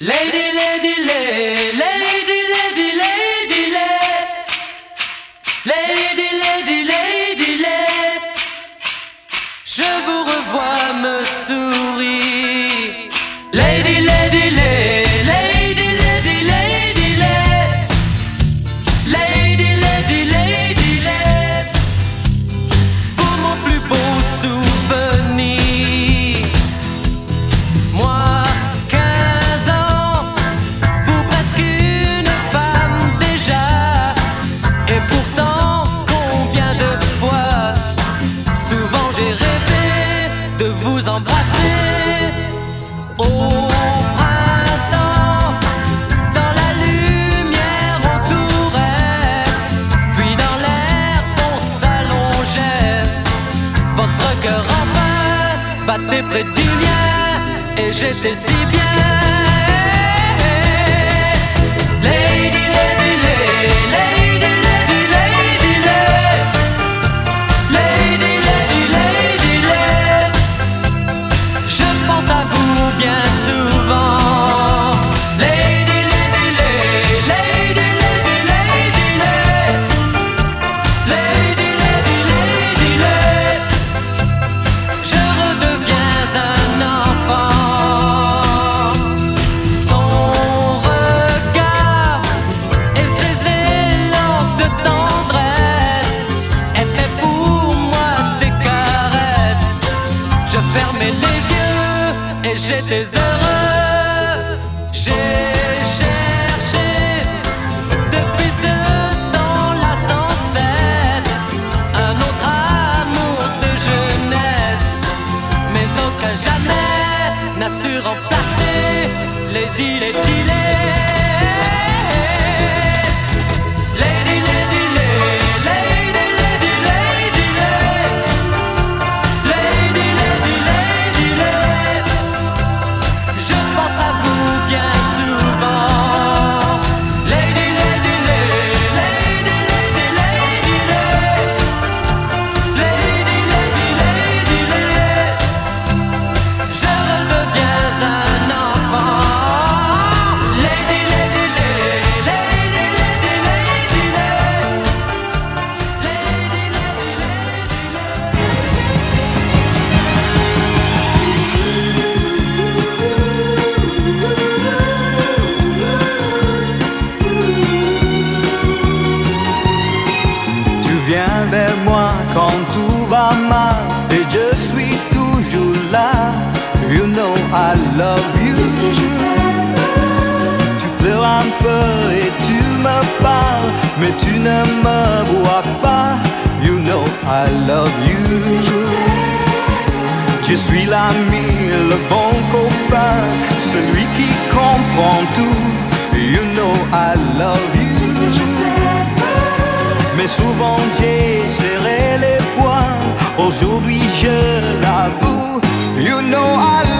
Lady, lady, lady. J'ai décidé. Je suis l'ami, le bon copain, celui qui comprend tout. You know I love you. Tu sais, je Mais souvent j'ai serré les poings. Aujourd'hui je l'avoue. You know I love you.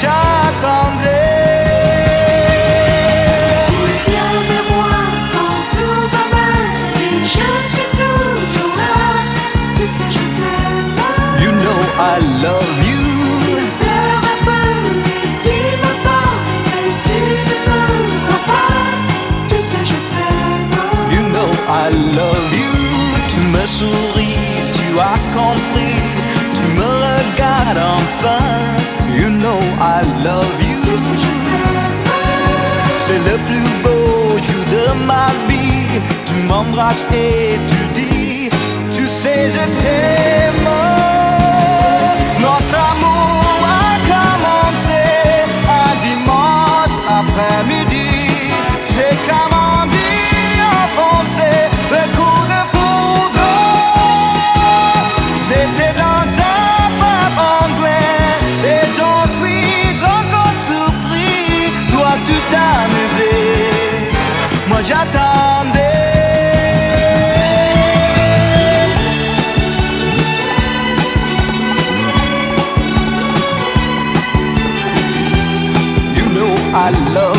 j'attendais. Tu Reviens vers moi quand tout va mal et je suis toujours là. Tu sais, je t'aime. You know I love you. Tu pleures un peu, mais tu me parles, mais tu ne me pas. Tu sais, je t'aime. You know I love you. Tu me souris, tu as compris, tu me regardes enfin. C'est le plus beau jour de ma vie. Tu m'embrasses et tu dis, tu sais, je t'aime. j'attendais. I love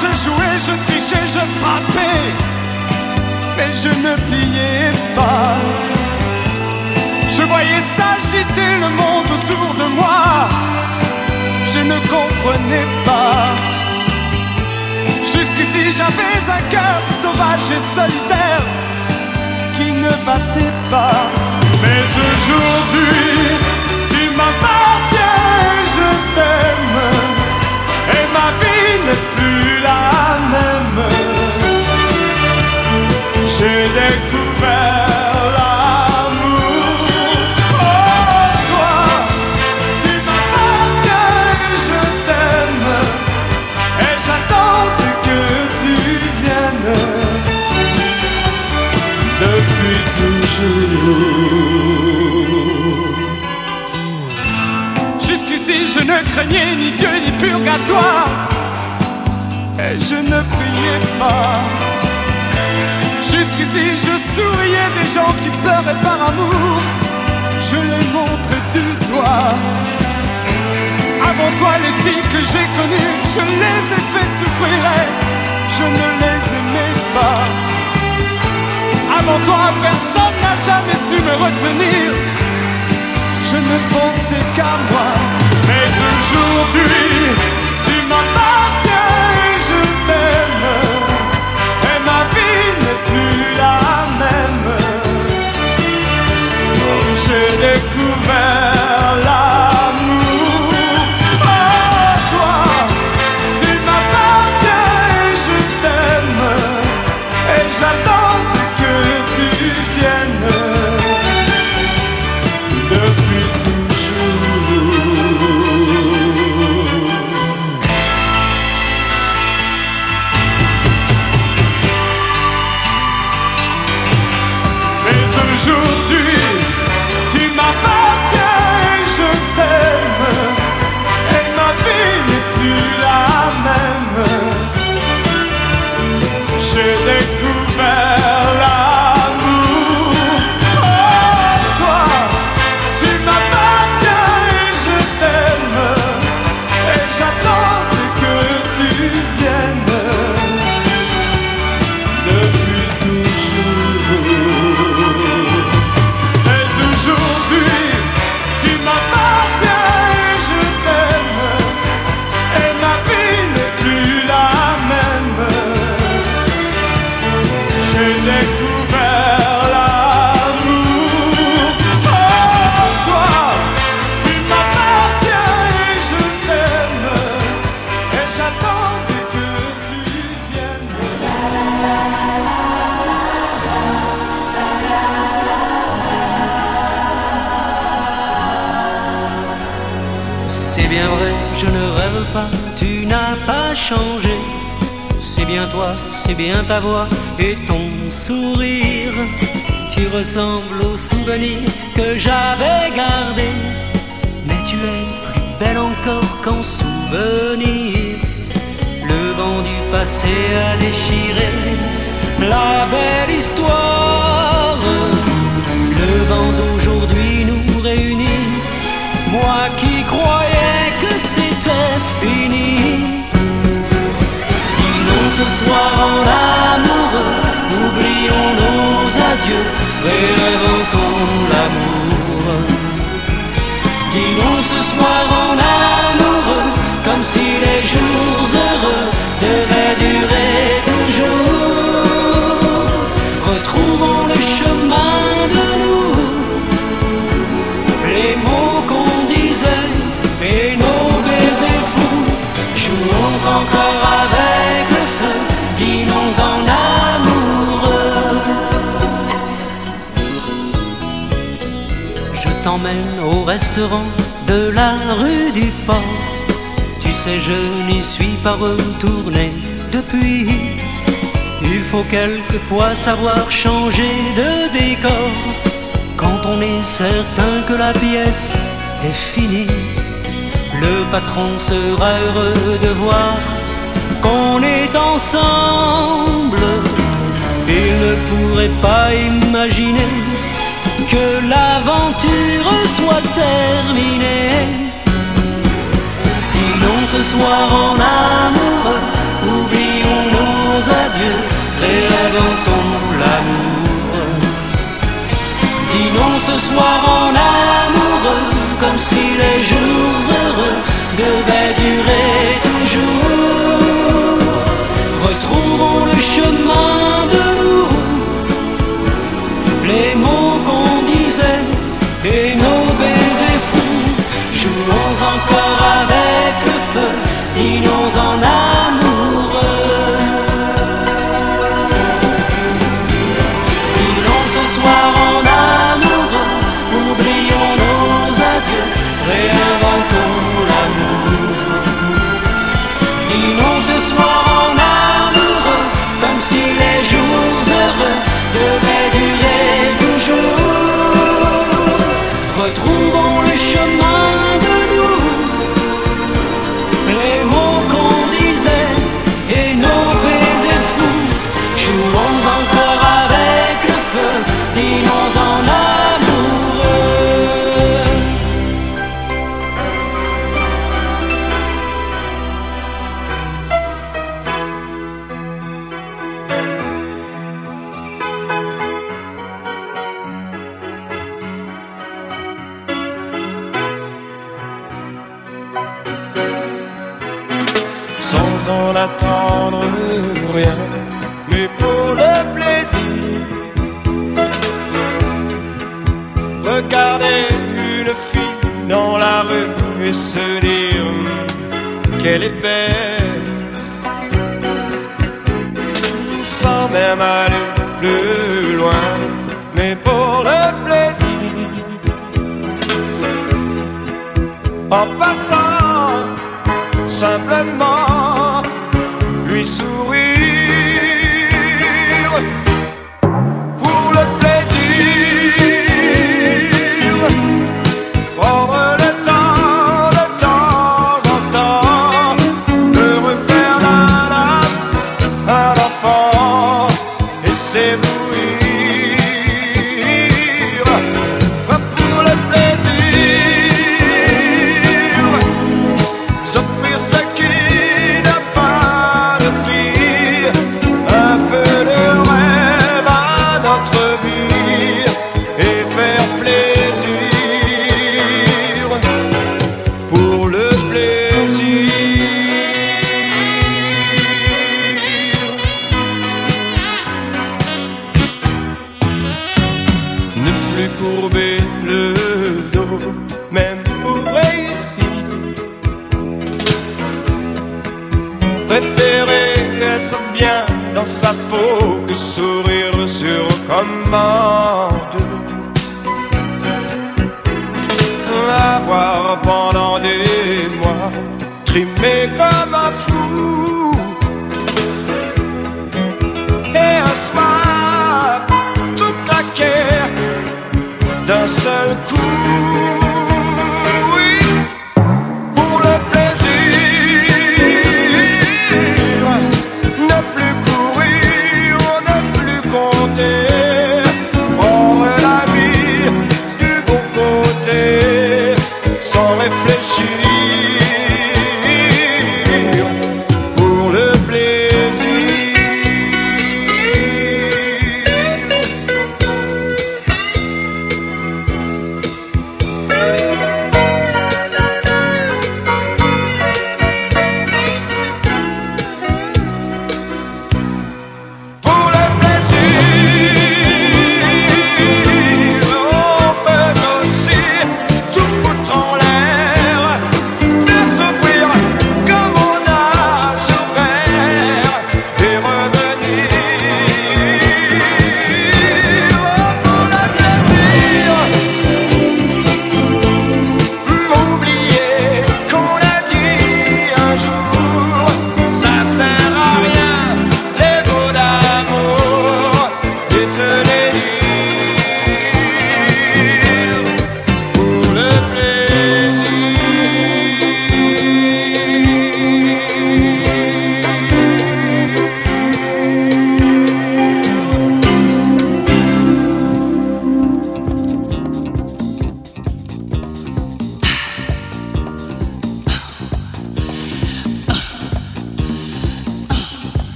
je jouais, je trichais, je frappais, mais je ne pliais pas. Je voyais s'agiter le monde autour de moi, je ne comprenais pas. Jusqu'ici j'avais un cœur sauvage et solitaire qui ne battait pas. Mais aujourd'hui, tu m'appartiens, je t'aime, et ma vie ne ne craignais ni Dieu ni purgatoire. Et je ne priais pas. Jusqu'ici, je souriais des gens qui pleuraient par amour. Je les montrais du doigt. Avant toi, les filles que j'ai connues, je les ai fait souffrir. Je ne les aimais pas. Avant toi, personne n'a jamais su me retenir. Je ne pensais qu'à moi. Mais aujourd'hui, tu m'appartiens et je t'aime. Et ma vie n'est plus la même. J'ai découvert bien toi, c'est bien ta voix et ton sourire. Tu ressembles au souvenir que j'avais gardé. Mais tu es plus belle encore qu'en souvenir. Le vent du passé a déchiré la belle histoire. Le vent d'aujourd'hui nous réunit. Ce soir en amoureux, oublions nos adieux, réinventons l'amour. Dis-nous ce soir en amoureux, comme si les jours t'emmène au restaurant de la rue du port. Tu sais, je n'y suis pas retourné depuis. Il faut quelquefois savoir changer de décor quand on est certain que la pièce est finie. Le patron sera heureux de voir qu'on est ensemble. Il ne pourrait pas imaginer que l'aventure soit terminée. Dis-nous ce soir en amoureux, oublions nos adieux, réinventons l'amour. Dis-nous ce soir en amoureux, comme si les jours heureux devaient durer toujours. Retrouvons le chemin de nous, les mots et nos baisers fous. Jouons encore avec le feu, dis-nous en amoureux. Qu'elle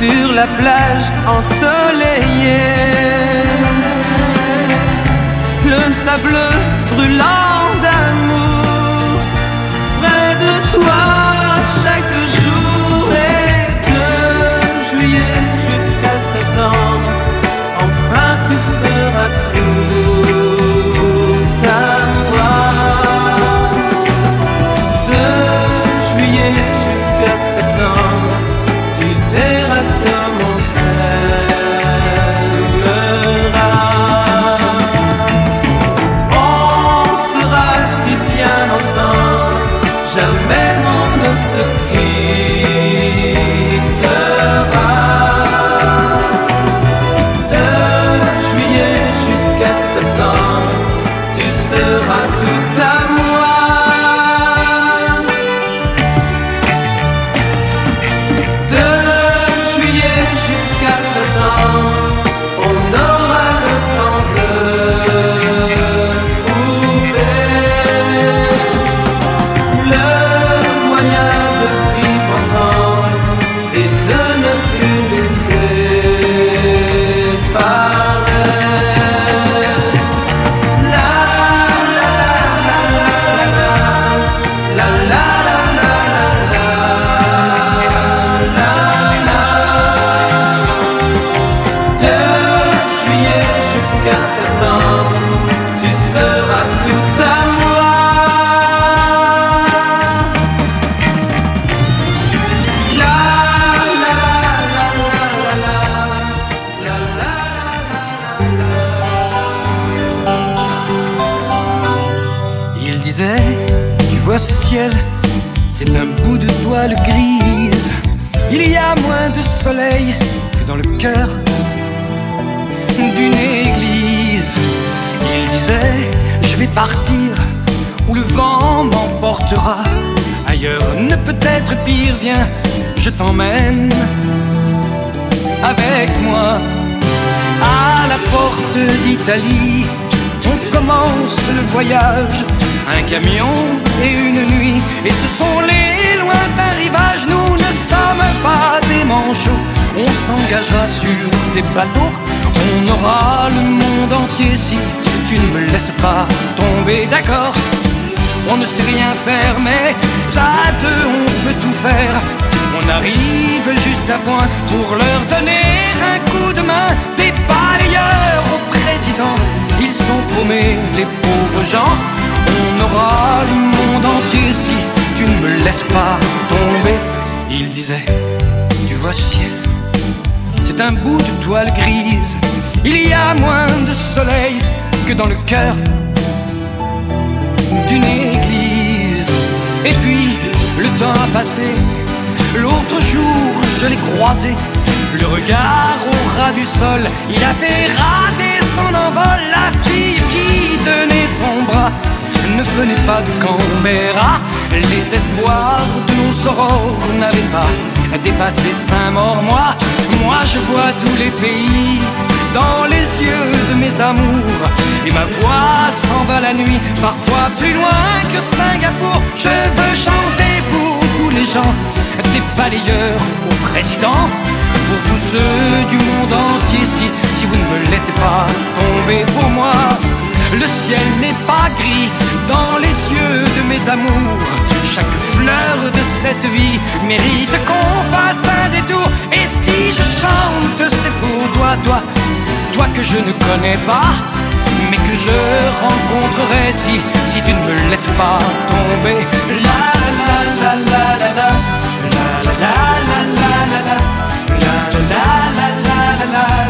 sur la plage ensoleillée. Le sable Disait, tu vois ce ciel, c'est un bout de toile grise. Il y a moins de soleil que dans le cœur d'une église. Il disait, je vais partir où le vent m'emportera. Ailleurs ne peut être pire, viens, je t'emmène avec moi à la porte d'Italie. On commence le voyage, un camion et une nuit. Et ce sont les lointains rivages, nous ne sommes pas des manchots. On s'engagera sur des bateaux, on aura le monde entier si tu ne me laisses pas tomber, d'accord on ne sait rien faire, mais à deux on peut tout faire. On arrive juste à point pour leur donner un coup de main. Des balayeurs au président, ils sont paumés, les pauvres gens. On aura le monde entier si tu ne me laisses pas tomber. Il disait, tu vois ce ciel, c'est un bout de toile grise. Il y a moins de soleil que dans le cœur d'une église. Et puis, le temps a passé. L'autre jour, je l'ai croisé. Le regard au ras du sol, il avait raté son envol. La fille qui tenait son bras ne venait pas de Canberra. Les espoirs de nos aurores n'avaient pas dépassé Saint-Maur. Moi, moi, je vois tous les pays dans les yeux de mes amours. Et ma voix s'en va la nuit, parfois plus loin que Singapour. Je veux chanter pour tous les gens, des balayeurs au président. Pour tous ceux du monde entier, si, si vous ne me laissez pas tomber pour moi, le ciel n'est pas gris dans les yeux de mes amours. Chaque fleur de cette vie mérite qu'on fasse un détour. Et si je chante, c'est pour toi, toi, toi que je ne connais pas, mais que je rencontrerai si, si tu ne me laisses pas tomber. La la la la la la la la la la la la la la la la la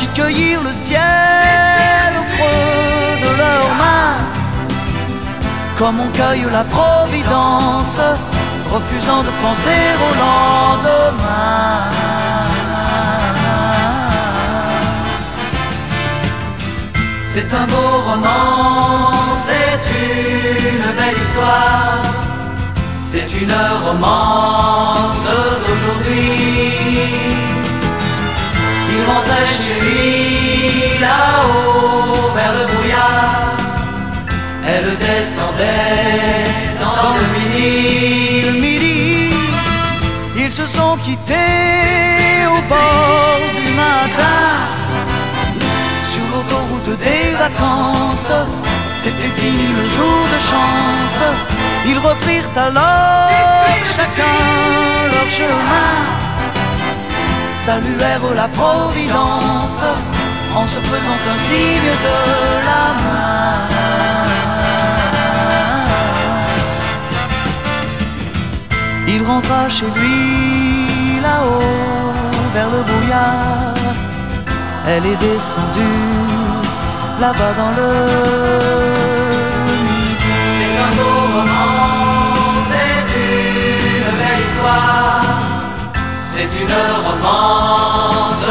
qui cueillirent le ciel au creux de leurs mains, comme on cueille la providence, refusant de penser au lendemain. C'est un beau roman, c'est une belle histoire, c'est une romance d'aujourd'hui. Il rentrait chez lui là-haut vers le brouillard. Elle descendait dans le midi, le midi. Ils se sont quittés au bord du matin sur l'autoroute des vacances. C'était fini le jour de chance. Ils reprirent alors chacun leur chemin saluèrent la Providence en se faisant un signe de la main. Il rentra chez lui là-haut vers le brouillard. Elle est descendue là-bas dans le. C'est un beau roman, c'est une belle histoire. C'est une romance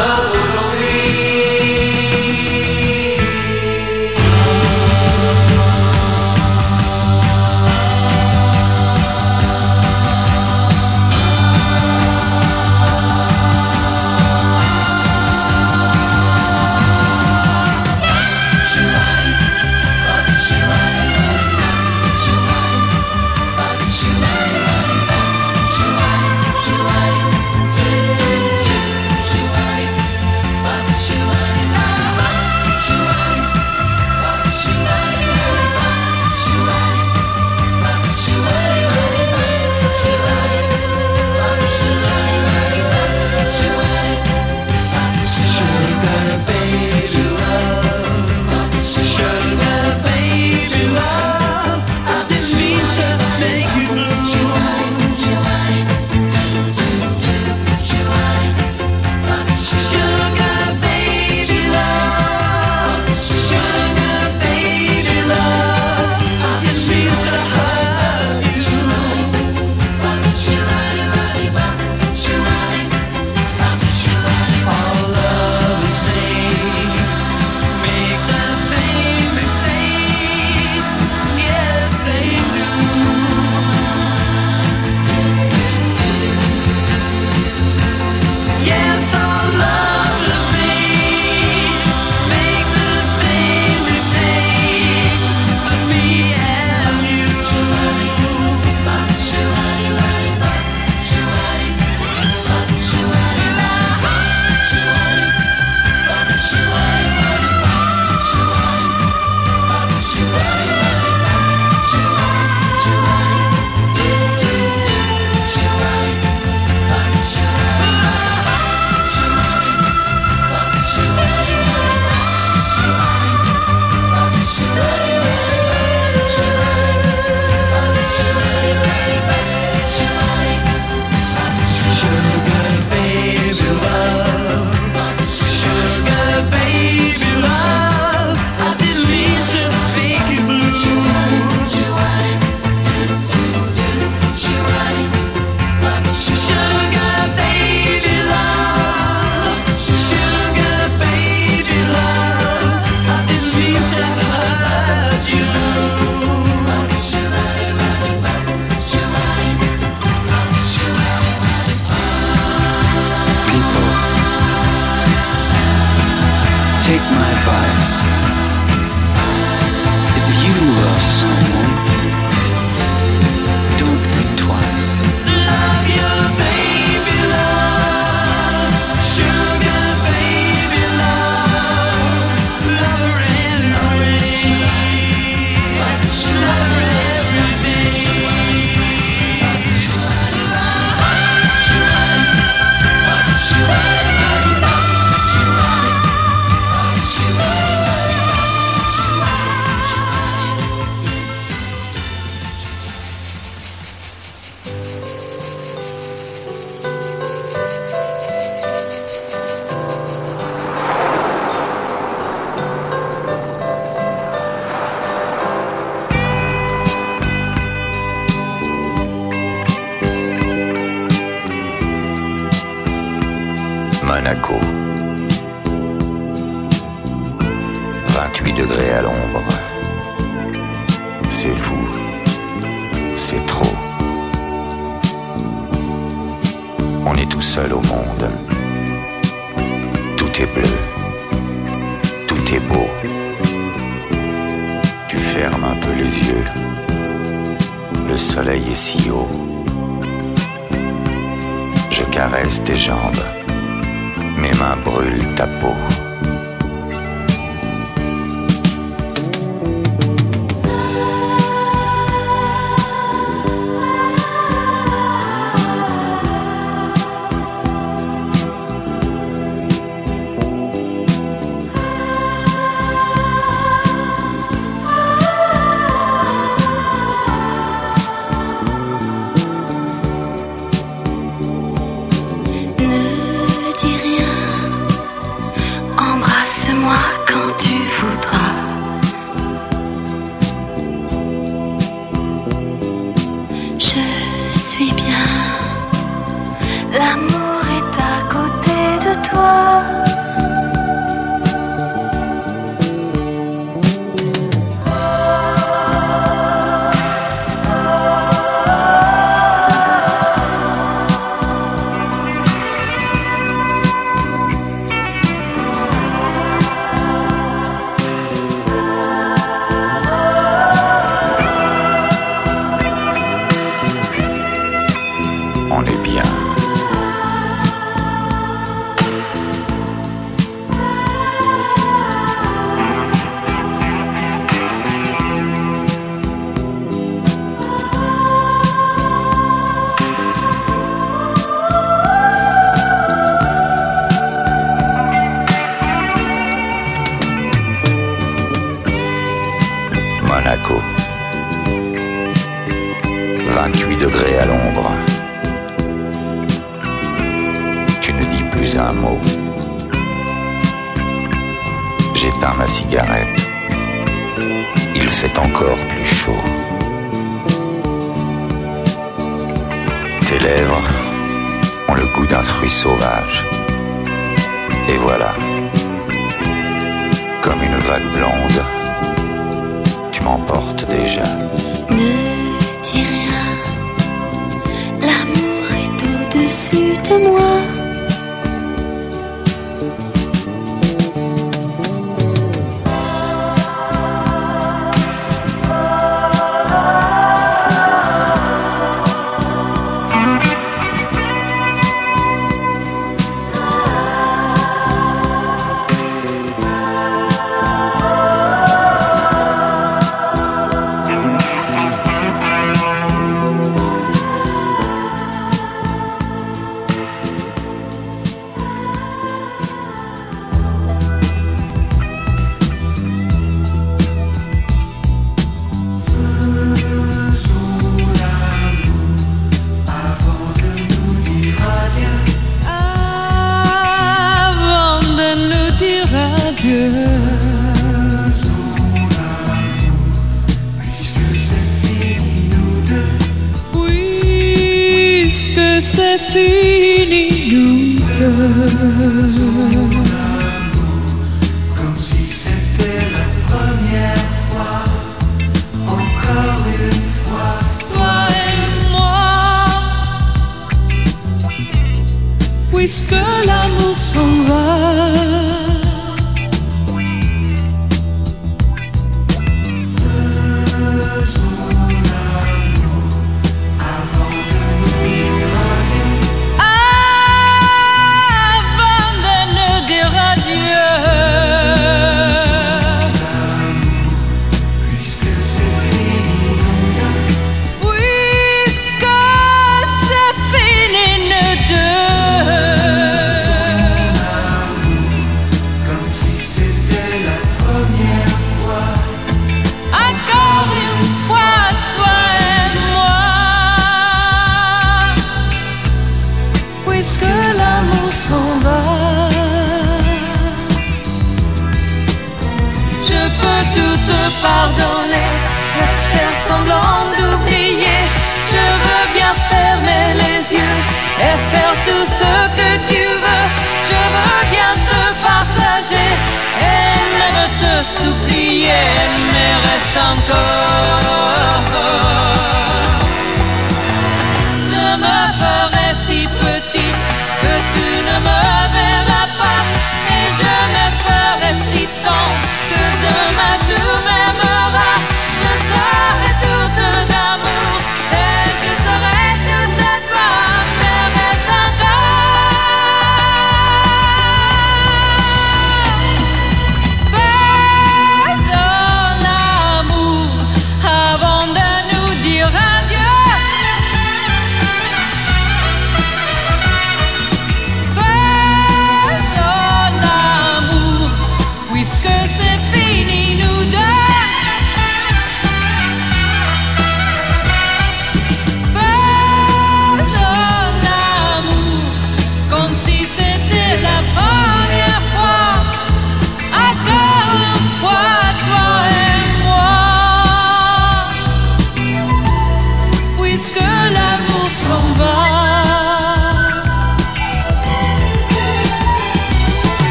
Mes mains brûlent ta peau.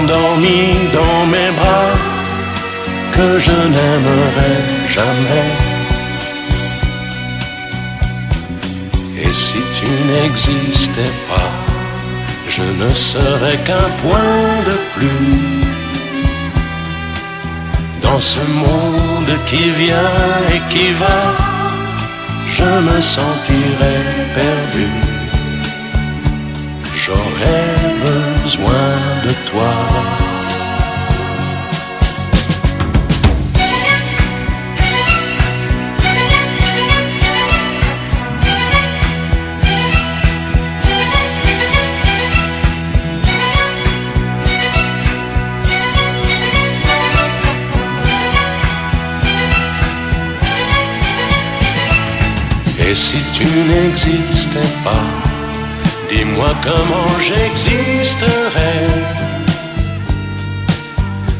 Endormis dans mes bras que je n'aimerai jamais. Et si tu n'existais pas, je ne serais qu'un point de plus dans ce monde qui vient et qui va. Je me sentirais perdu. J'aurais besoin de toi. Et si tu n'existais pas, dis-moi comment j'existerais.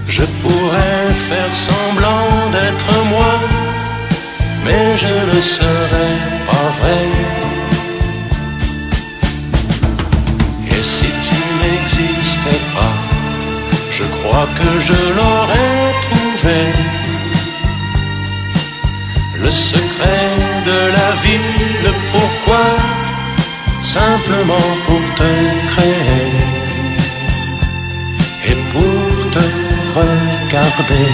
Je pourrais faire semblant d'être moi, mais je ne serais pas vrai. Et si tu n'existais pas, je crois que je l'aurais trouvé. Le secret de la vie, le simplement pour te créer et pour te regarder.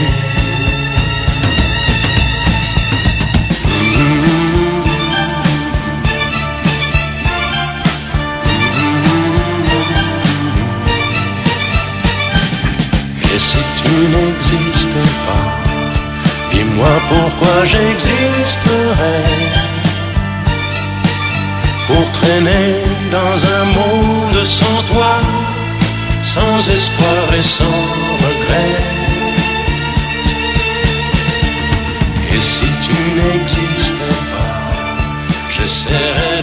Et si tu n'existes pas, dis-moi pourquoi j'existerai pour traîner dans un monde sans toi, sans espoir et sans regret. Et si tu n'existais pas, j'essaierais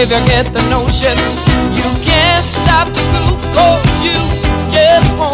If you get the notion, you can't stop the group, cause you just won't.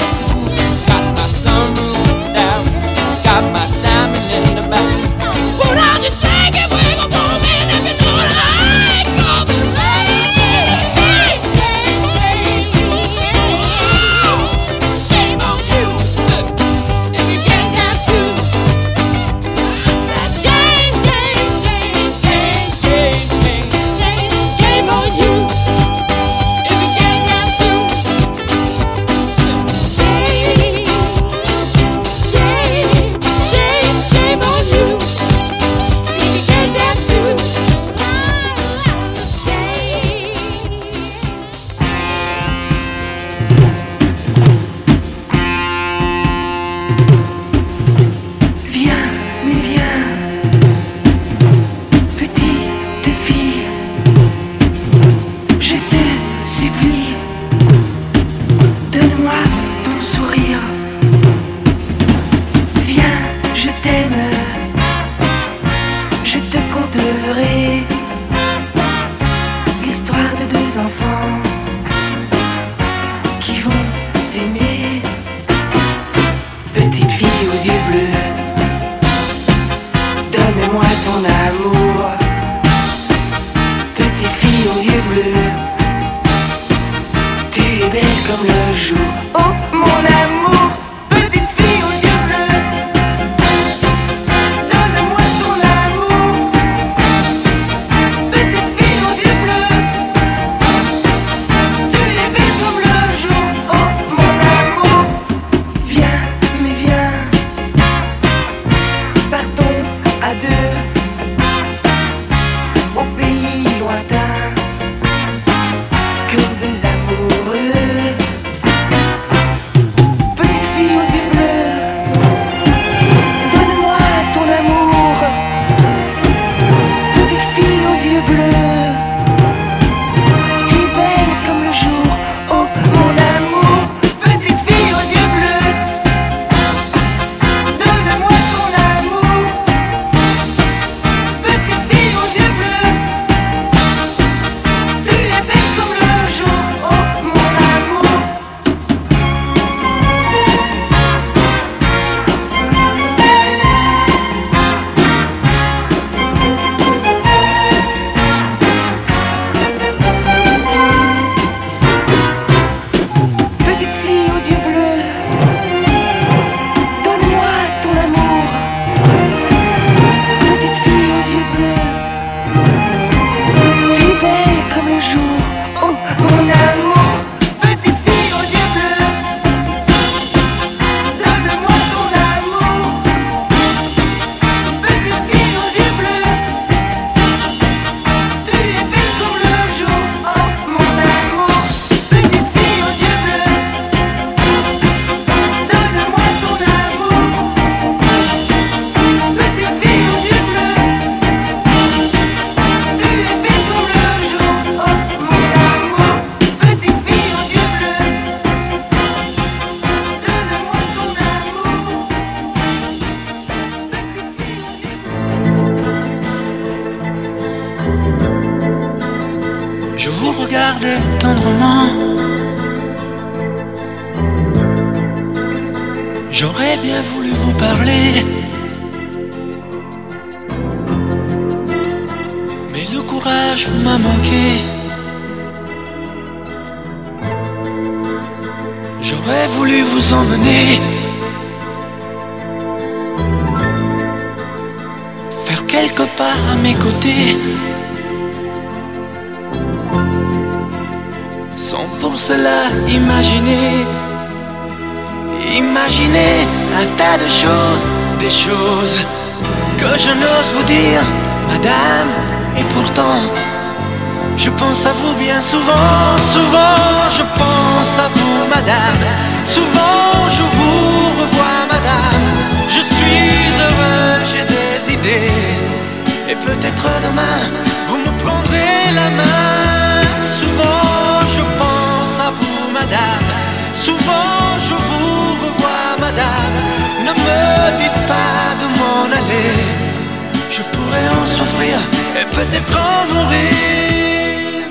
souffrir et peut-être en mourir.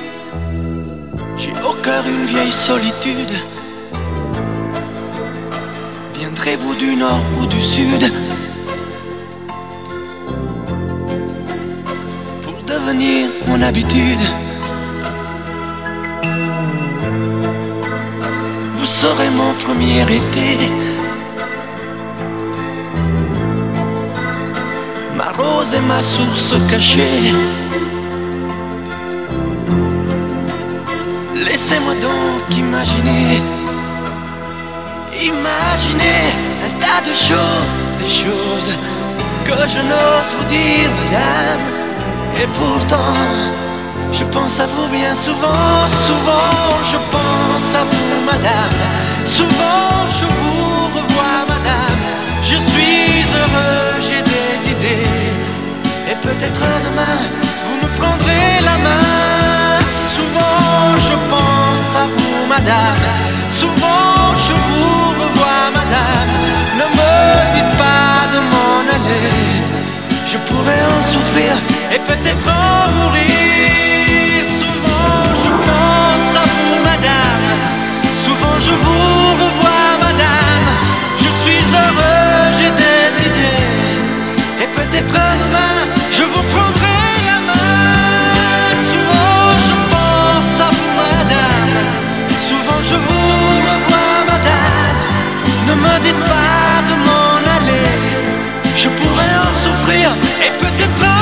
J'ai au cœur une vieille solitude. Viendrez-vous du nord ou du sud? Pour devenir mon habitude? Vous serez mon premier été. Rose et ma source cachée. Laissez-moi donc imaginer. Imaginer un tas de choses, des choses que je n'ose vous dire, madame. Et pourtant, je pense à vous bien souvent, souvent, je pense à vous, madame. Souvent, je vous revois, madame. Je suis heureux, j'ai des idées. Peut-être demain, vous me prendrez la main. Souvent, je pense à vous, madame. Souvent, je vous revois, madame. Ne me dites pas de m'en aller. Je pourrais en souffrir et peut-être en mourir. Souvent je pense à vous, madame. Souvent je vous revois, madame. Je suis heureux, j'ai des idées. Et peut-être demain, et peut-être en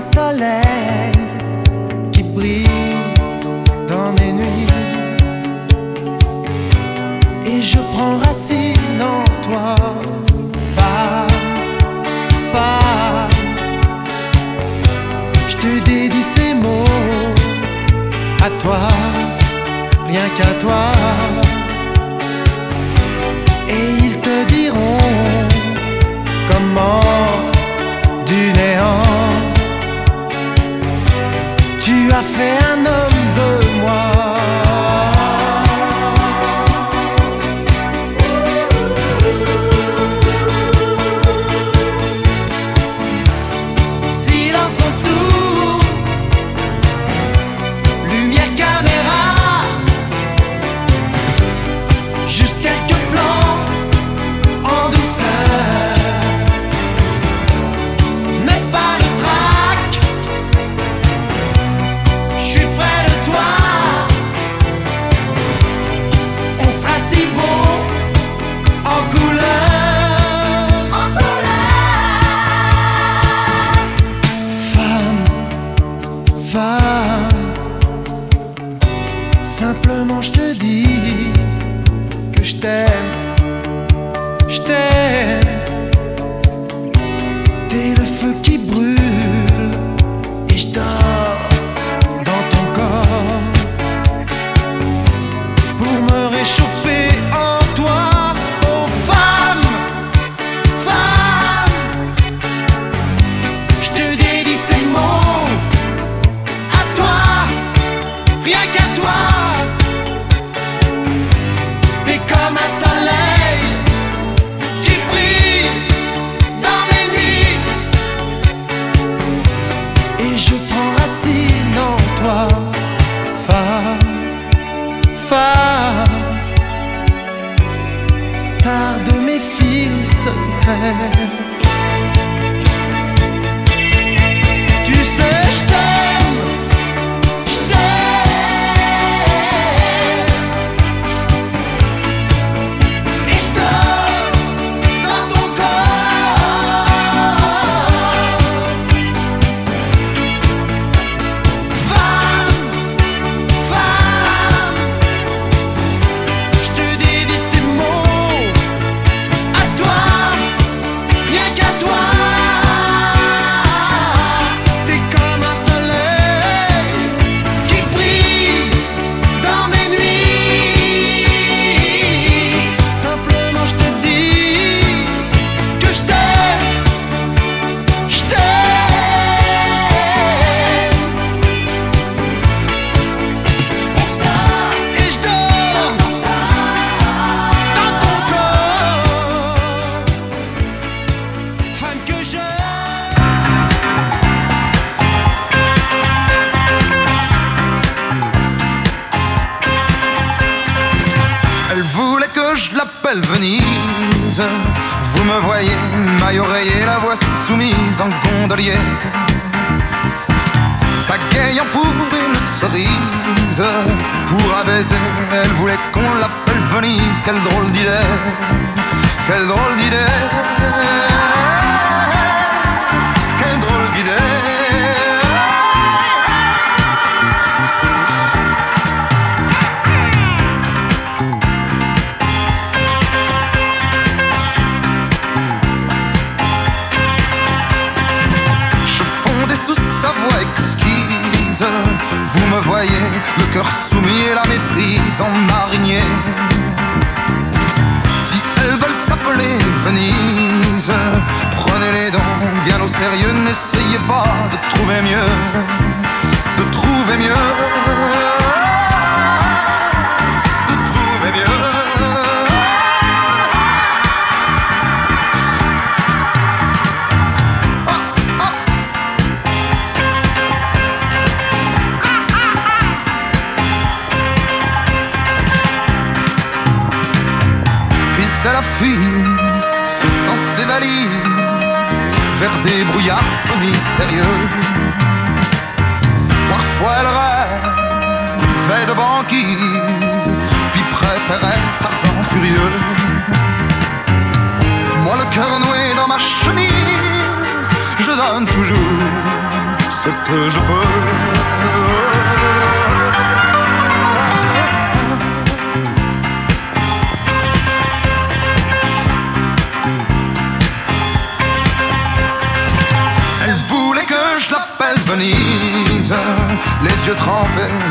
T'es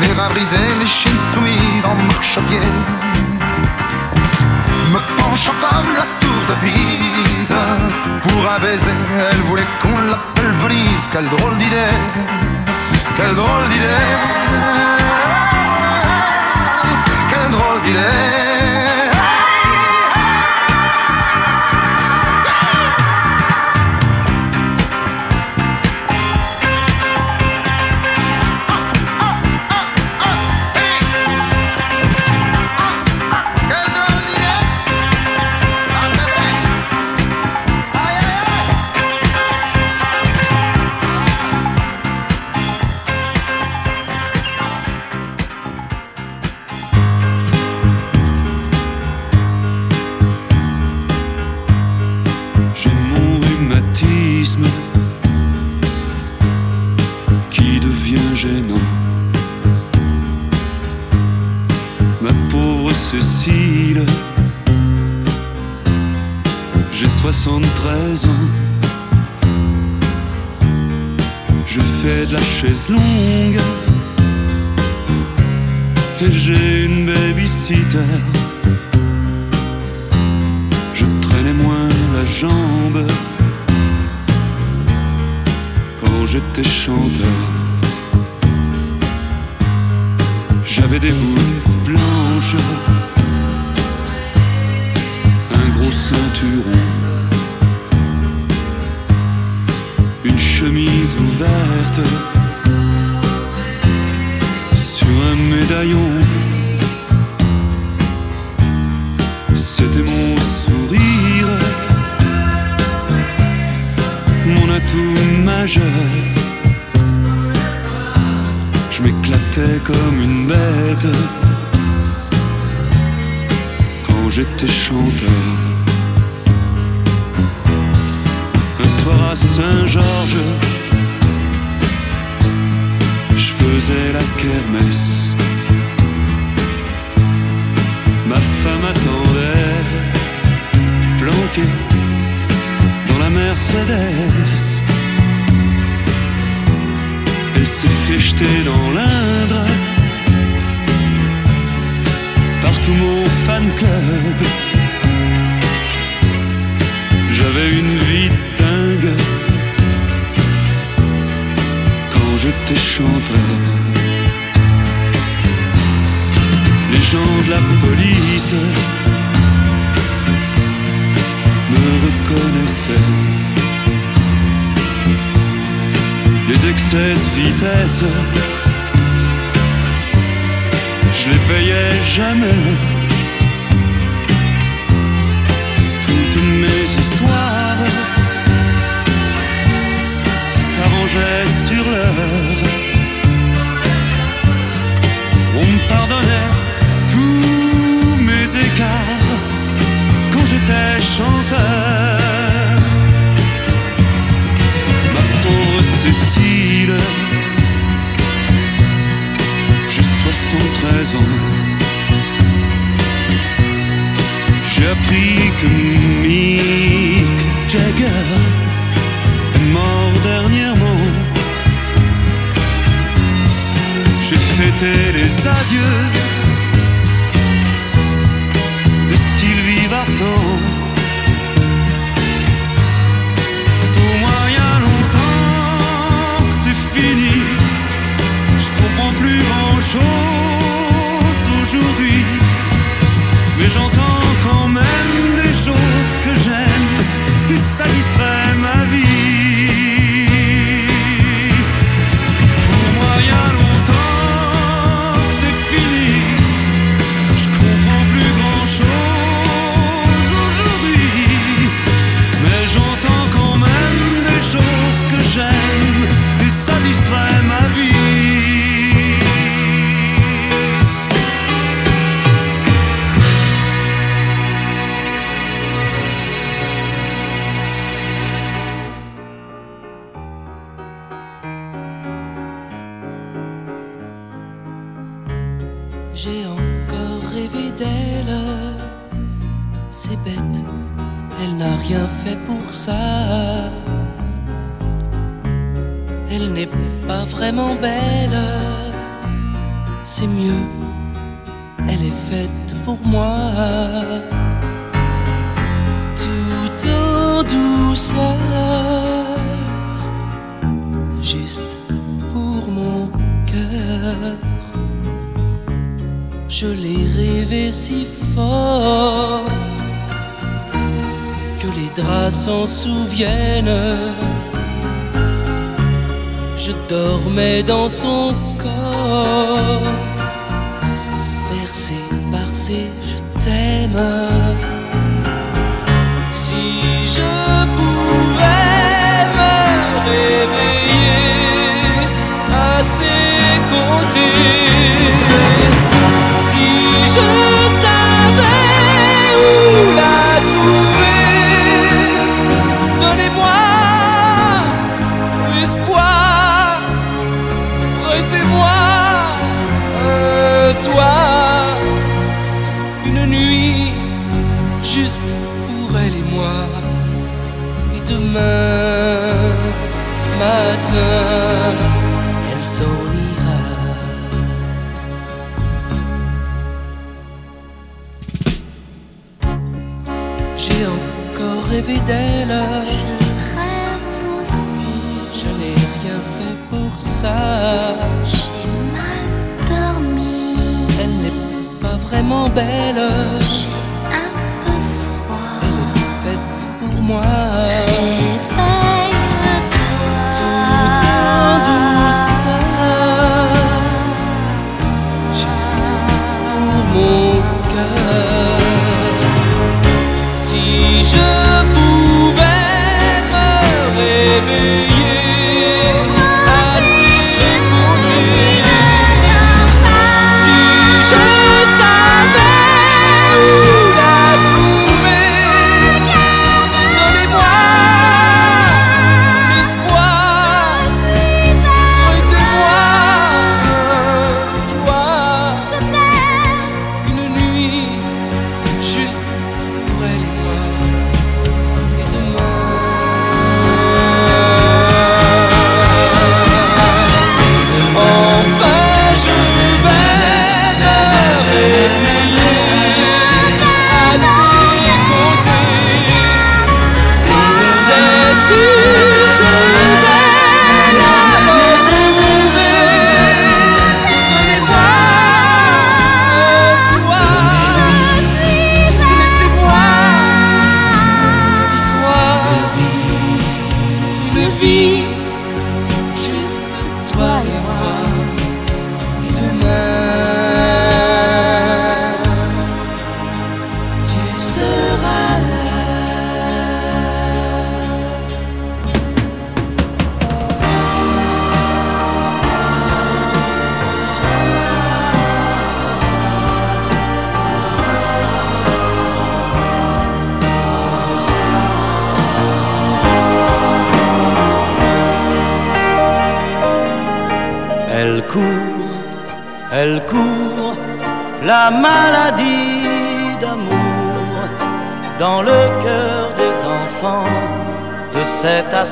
les rats brisés, les chines soumises en marche-pied. Me penchant comme la tour de Pise, pour un baiser, elle voulait qu'on l'appelle Venise. Quelle drôle d'idée, quelle drôle d'idée. Mercedes. Elle s'est fait jeter dans l'Indre par tout mon fan club. J'avais une vie dingue quand je t'ai chanté. Les gens de la police me reconnaissaient. les excès de vitesse. Je les payais jamais. Toutes mes histoires s'arrangeaient sur l'heure. On me pardonnait tous mes écarts quand j'étais chanteur. Cécile, j'ai 73 ans. J'ai appris que Mick Jagger est mort dernièrement. J'ai fêté les adieux de Sylvie Vartan. Je comprends plus grand chose aujourd'hui. Mais j'entends quand même des choses que j'aime et ça distrait ma vie. C'est mieux, elle est faite pour moi. Tout en douceur, juste pour mon cœur. Je l'ai rêvé si fort que les draps s'en souviennent. Je dormais dans son corps, bercé par ses je t'aime. Si je pouvais me réveiller à ses côtés. Elle s'en ira. J'ai encore rêvé d'elle. Je n'ai rien fait pour ça. J'ai mal dormi. Elle n'est pas vraiment belle.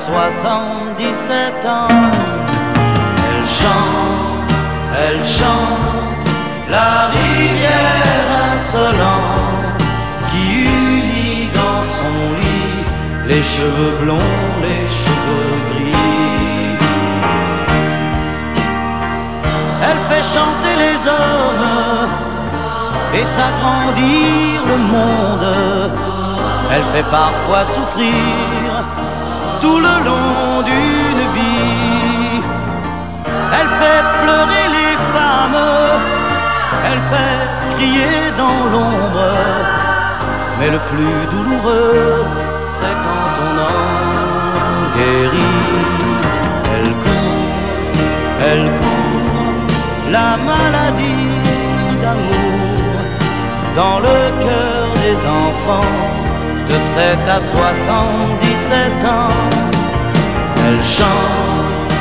77 ans. Elle chante, elle chante la rivière insolente qui unit dans son lit les cheveux blonds, les cheveux gris. Elle fait chanter les hommes et s'agrandir le monde. Elle fait parfois souffrir tout le long d'une vie. Elle fait pleurer les femmes, elle fait crier dans l'ombre. Mais le plus douloureux, c'est quand on en guérit. Elle court, elle court, la maladie d'amour dans le cœur des enfants de 7 à 77 ans. Elle chante,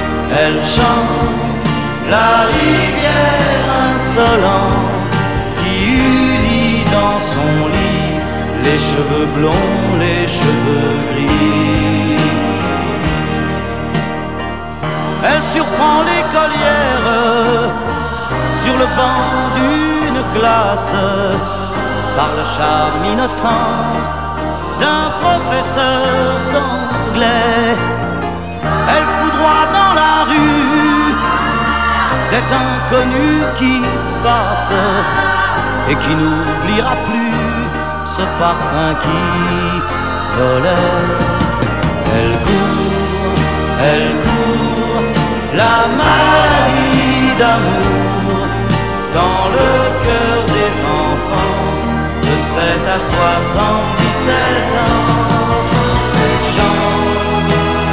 elle chante la rivière insolente qui unit dans son lit les cheveux blonds, les cheveux gris. Elle surprend l'écolière sur le banc d'une classe par le charme innocent d'un professeur d'anglais. Elle foudroie dans la rue cet inconnu qui passe et qui n'oubliera plus ce parfum qui volait. Elle court, elle court, la maladie d'amour dans le cœur des enfants de 7 à 77 Elle chante,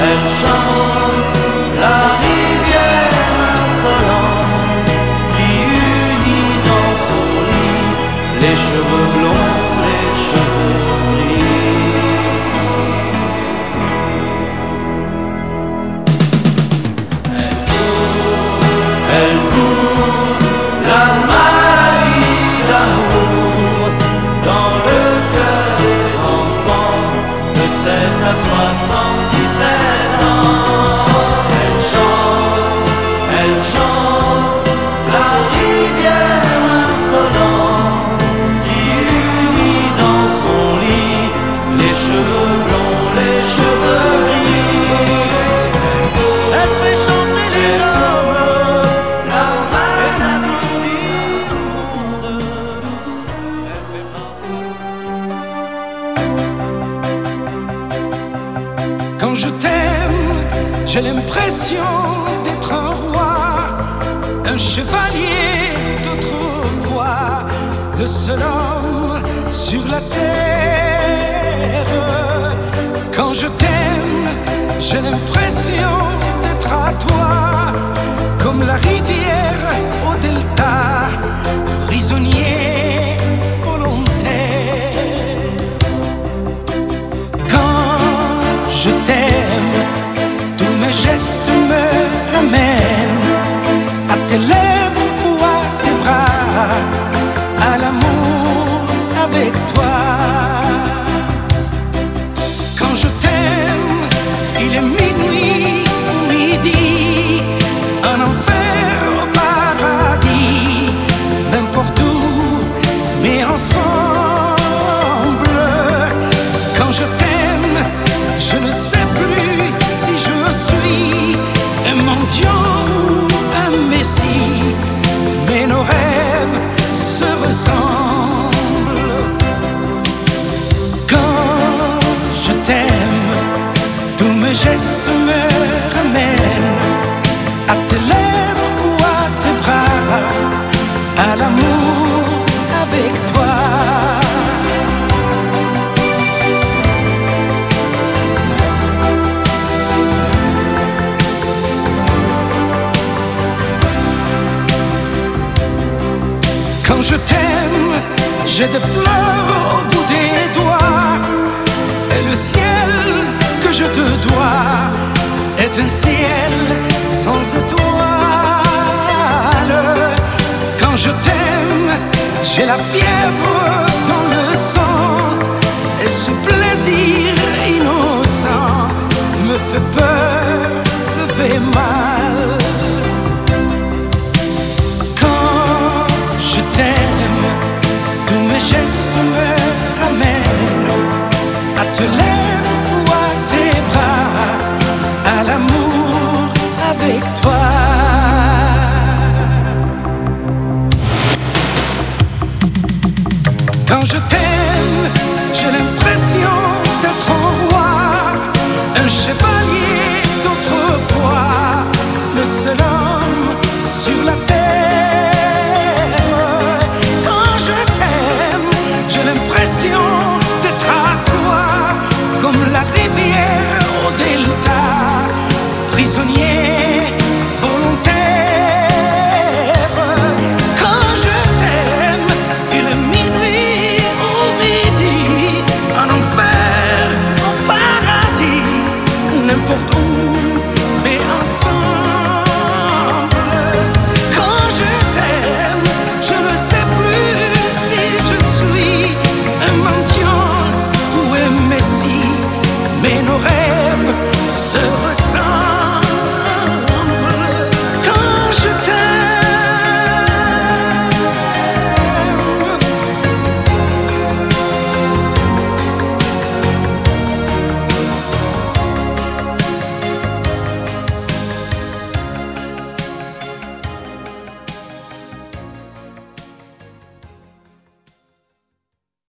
elle chante la rivière insolente qui unit dans son lit les cheveux blonds, chevalier d'autrefois, le seul homme sur la terre. Quand je t'aime, j'ai l'impression d'être à toi, comme la rivière au delta, prisonnier volontaire. Quand je t'aime, tous mes gestes me ramènent mes gestes me ramènent à tes lèvres ou à tes bras, à l'amour avec toi. Quand je t'aime, j'ai des fleurs te dois est un ciel sans étoiles. je t'aime, j'ai la fièvre dans le sang. Et ce plaisir innocent me fait peur, me fait mal. Quand je t'aime, tous mes gestes me avec.